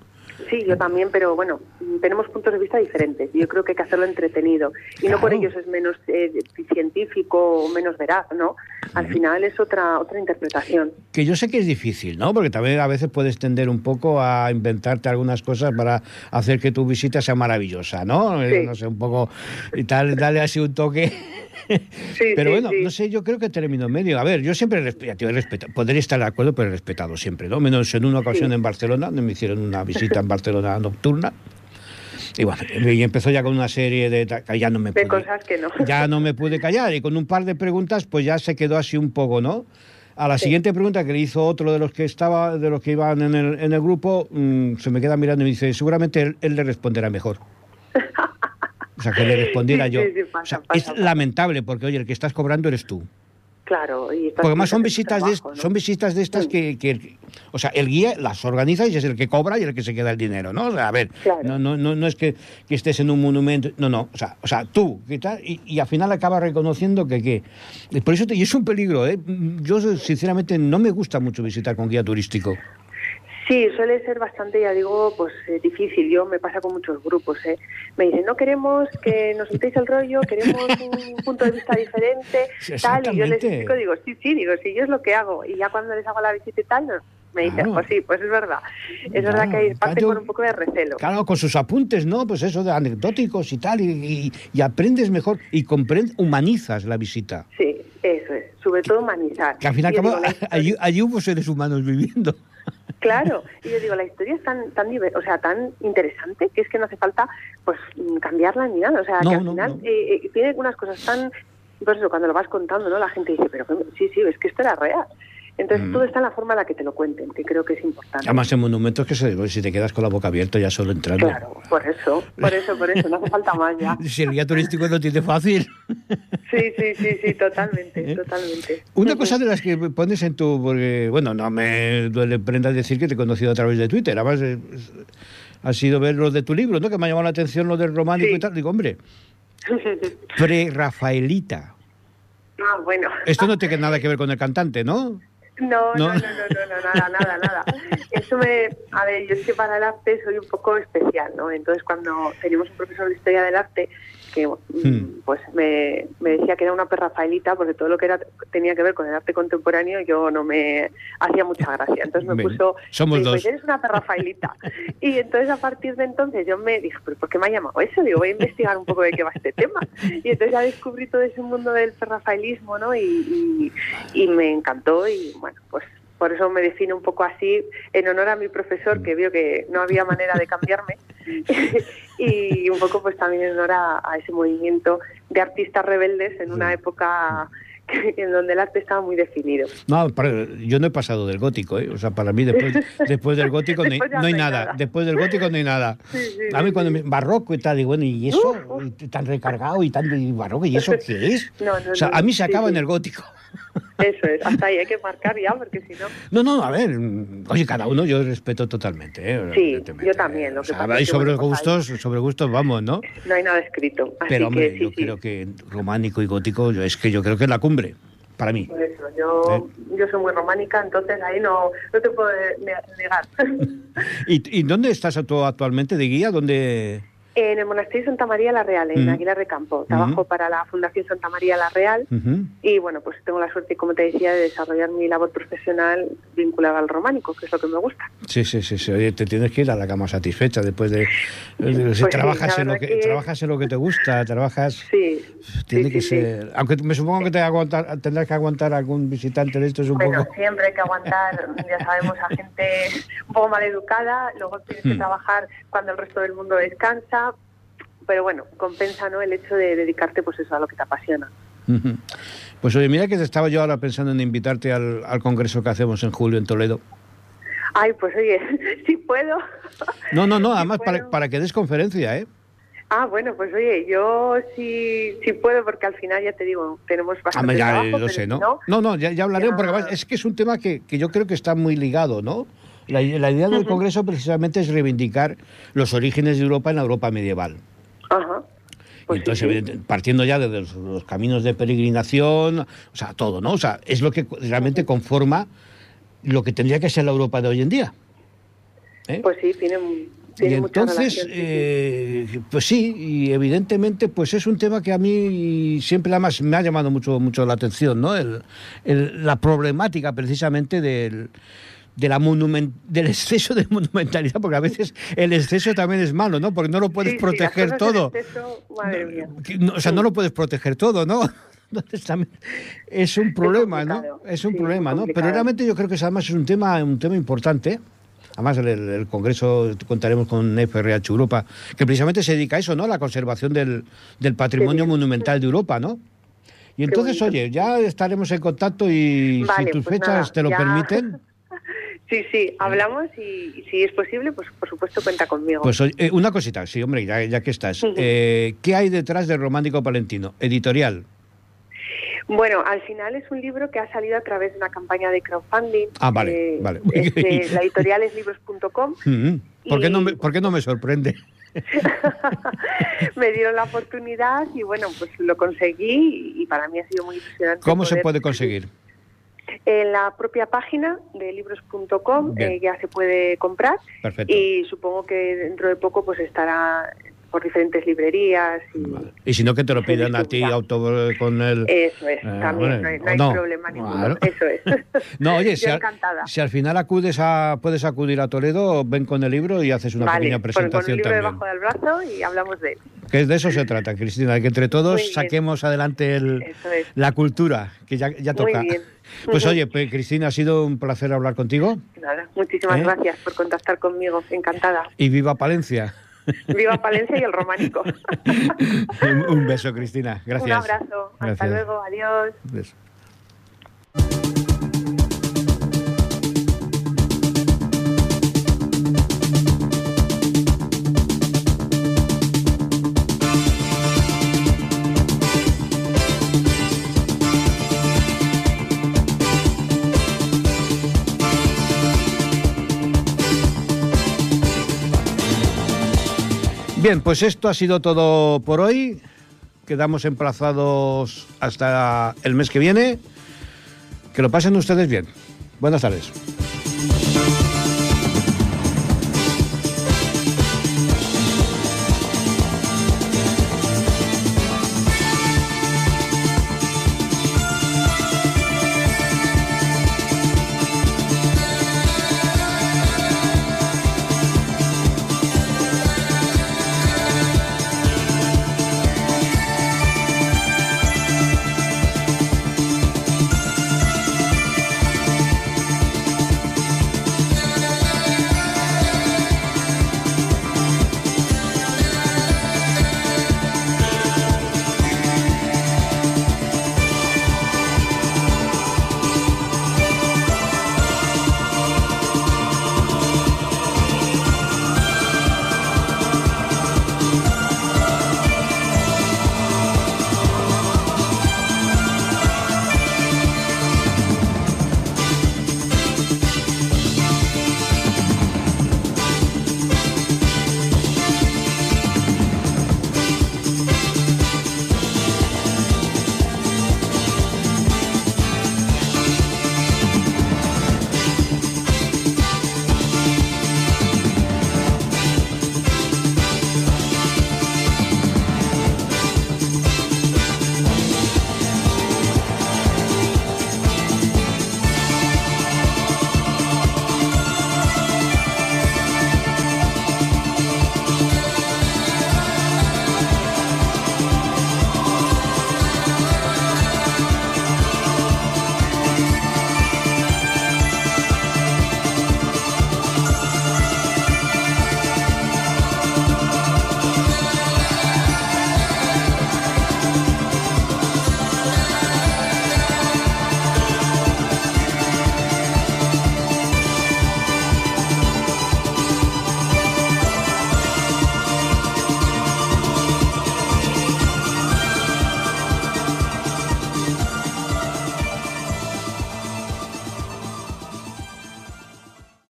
Sí, yo también, pero bueno, tenemos puntos de vista diferentes. Yo creo que hay que hacerlo entretenido. Y no por ello es menos eh, científico o menos veraz, ¿no? Al final es otra otra interpretación. Que yo sé que es difícil, ¿no? Porque también a veces puedes tender un poco a inventarte algunas cosas para hacer que tu visita sea maravillosa, ¿no? No sé, un poco y tal, dale así un toque. Pero bueno, no sé, yo creo que término medio. A ver, yo siempre he respetado, podría estar de acuerdo, pero he respetado siempre, ¿no? Menos en una ocasión en Barcelona, donde me hicieron una visita en Barcelona nocturna. Y bueno, y empezó ya con una serie de ya no me pude, cosas que no. Ya no me pude callar y con un par de preguntas pues ya se quedó así un poco, ¿no? A la siguiente pregunta que le hizo otro de los que estaba, de los que iban en el, en el grupo, mm, se me queda mirando y me dice, seguramente él le responderá mejor. O sea, que le respondiera yo. es lamentable porque, oye, el que estás cobrando eres tú. Claro. Y porque además son visitas, de, son visitas de estas que, O sea, el guía las organiza y es el que cobra y el que se queda el dinero, ¿no? a ver, no, no, no, es que, estés en un monumento... No, no. O sea, o sea tú, ¿qué tal? Y, al final acabas reconociendo que... que por eso te, y es un peligro, ¿eh? Yo, sinceramente, no me gusta mucho visitar con guía turístico. Sí, suele ser bastante, ya digo, pues eh, difícil. Yo me pasa con muchos grupos. ¿eh? Me dicen, no queremos que nos soltéis el rollo, queremos un punto de vista diferente, tal. Y yo les explico, digo, sí, sí, digo, sí, yo es lo que hago. Y ya cuando les hago la visita y tal, me dicen, pues sí, pues es verdad. Es verdad que hay parte con un poco de recelo. Claro, con sus apuntes, ¿no? Pues eso de anecdóticos y tal, y, aprendes mejor y comprendes, humanizas la visita. Sí, eso es, sobre todo humanizar. Que al final, allí hubo seres humanos viviendo. Claro, y yo digo, la historia es tan, tan, o sea, tan interesante que es que no hace falta pues cambiarla ni nada. O sea, que al final eh, eh, tiene unas cosas tan... Pues eso, cuando lo vas contando, ¿no? La gente dice, pero sí, sí, es que esto era real. Entonces mm. todo está en la forma en la que te lo cuenten, que creo que es importante. Además en monumentos que se, si te quedas con la boca abierta ya solo entrando. Claro, por eso, por eso, por eso, no hace falta más ya. si el guía turístico no tiene fácil. sí, sí, sí, sí, totalmente, ¿Eh? totalmente. Una cosa de las que pones en tu, porque bueno, no me duele prenda decir que te he conocido a través de Twitter, además eh, ha sido ver lo de tu libro, ¿no? Que me ha llamado la atención lo del románico y tal. Digo, hombre, pre-Rafaelita. Ah, bueno. Esto no tiene nada que ver con el cantante, ¿no? No, no, no, no, no, nada, nada, nada. Eso me, a ver, yo es que para el arte soy un poco especial, ¿no? Entonces cuando teníamos un profesor de historia del arte que hmm. pues me, decía que era una perra faelita porque todo lo que era tenía que ver con el arte contemporáneo yo no me hacía mucha gracia. Entonces me puso, somos me dos. eres una perra faelita. y entonces a partir de entonces yo me dije, ¿pero por qué me ha llamado eso? Digo, voy a investigar un poco de qué va este tema. Y entonces ya descubrí todo ese mundo del perrafaelismo, ¿no? Y, y, y me encantó y bueno, pues por eso me defino un poco así, en honor a mi profesor, que vio que no había manera de cambiarme, y un poco pues también en honor a, ese movimiento de artistas rebeldes en una época en donde el arte estaba muy definido. No, yo no he pasado del gótico, ¿eh? o sea, para mí después, después del gótico no, hay, nada. después del gótico no hay nada. a mí cuando me, barroco y tal, digo, bueno, ¿y eso? Tan recargado y tan barroco, ¿y eso qué es? o sea, a mí se acaba en el gótico. Eso es, hasta ahí hay que marcar ya, porque si no... No, no, a ver, oye, cada uno yo respeto totalmente. ¿eh? Sí, yo también. Lo que o sobre gustos, sobre gustos vamos, ¿no? No hay nada escrito. Pero hombre, yo creo que románico y gótico, es que yo creo que es la cumbre, para mí. Por eso, yo, ¿Eh? yo soy muy románica, entonces ahí no, no te puedo negar. ¿Y, ¿Y dónde estás tú actualmente de guía? ¿Dónde...? En el Monasterio Santa María la Real, en Aguilar de Campo. Trabajo para la Fundación Santa María la Real y bueno, pues tengo la suerte, como te decía, de desarrollar mi labor profesional vinculada al románico, que es lo que me gusta. Sí, sí, sí, sí. Oye, te tienes que ir a la cama satisfecha después de... Pues trabajas, en lo que, trabajas en lo que te gusta, trabajas... Sí, Tiene que ser. Aunque me supongo que te aguantar, tendrás que aguantar algún visitante de estos un bueno, siempre hay que aguantar, ya sabemos, a gente un poco mal educada, luego tienes que hmm. trabajar cuando el resto del mundo descansa, pero bueno, compensa ¿no? el hecho de dedicarte pues eso a lo que te apasiona. Pues oye, mira que estaba yo ahora pensando en invitarte al, al congreso que hacemos en julio en Toledo. Ay, pues oye, si puedo. No, no, no, además para, para que des conferencia, ¿eh? Ah, bueno, pues oye, yo sí, sí puedo porque al final ya te digo, tenemos bastante ah, ya trabajo, lo sé, ¿no? ¿no? No, ya, ya hablaremos porque además es que es un tema que, que, yo creo que está muy ligado, ¿no? La, la idea del Congreso precisamente es reivindicar los orígenes de Europa en la Europa medieval. Ajá. Pues entonces, partiendo ya de los, caminos de peregrinación, o sea, todo, ¿no? O sea, es lo que realmente conforma lo que tendría que ser la Europa de hoy en día. ¿eh? Pues sí, tiene y entonces, eh, pues sí, y evidentemente, pues es un tema que a mí siempre además me ha llamado mucho, mucho la atención, ¿no? El, la problemática precisamente del, de la monument, del exceso de monumentalidad, porque a veces el exceso también es malo, ¿no? Porque no lo puedes proteger todo. o sea, no lo puedes proteger todo, ¿no? Entonces también es un problema, ¿no? Es un problema, ¿no? Pero realmente yo creo que además es un tema, un tema importante. Además, el, el, Congreso contaremos con FRH Europa, que precisamente se dedica a eso, ¿no? A la conservación del, del patrimonio monumental de Europa, ¿no? Y entonces, oye, ya estaremos en contacto y si tus pues fechas te lo permiten. Sí, sí, hablamos y, si es posible, pues por supuesto cuenta conmigo. Pues eh, una cosita, sí, hombre, ya, ya que estás. Eh, ¿Qué hay detrás del Romántico Palentino? Editorial. Bueno, al final es un libro que ha salido a través de una campaña de crowdfunding. Ah, vale, eh, vale. Este, la editorial es libros.com. Mm-hmm. ¿Por, qué no me, ¿Por qué no me sorprende? me dieron la oportunidad y bueno, pues lo conseguí y para mí ha sido muy impresionante. ¿Cómo se puede conseguir? En la propia página de libros.com eh, ya se puede comprar Perfecto. y supongo que dentro de poco pues estará por diferentes librerías. Y, y si no, que te lo pidan a ti auto con el... Eso es, eh, también, no hay, problema ninguno. Eso es. no, oye, si, si, al final acudes a, puedes acudir a Toledo, ven con el libro y haces una pequeña presentación con, con el libro debajo del brazo y hablamos de él. Que de eso se trata, Cristina, que entre todos saquemos adelante el, la cultura, que ya, ya toca. Muy bien. Pues oye, Cristina, ha sido un placer hablar contigo. Nada, muchísimas ¿Eh? gracias por contactar conmigo, encantada. Y viva Palencia. Viva Palencia y el románico. Un beso, Cristina. Gracias. Un abrazo. Hasta luego. Adiós. Beso. Bien, pues esto ha sido todo por hoy. Quedamos emplazados hasta el mes que viene. Que lo pasen ustedes bien. Buenas tardes.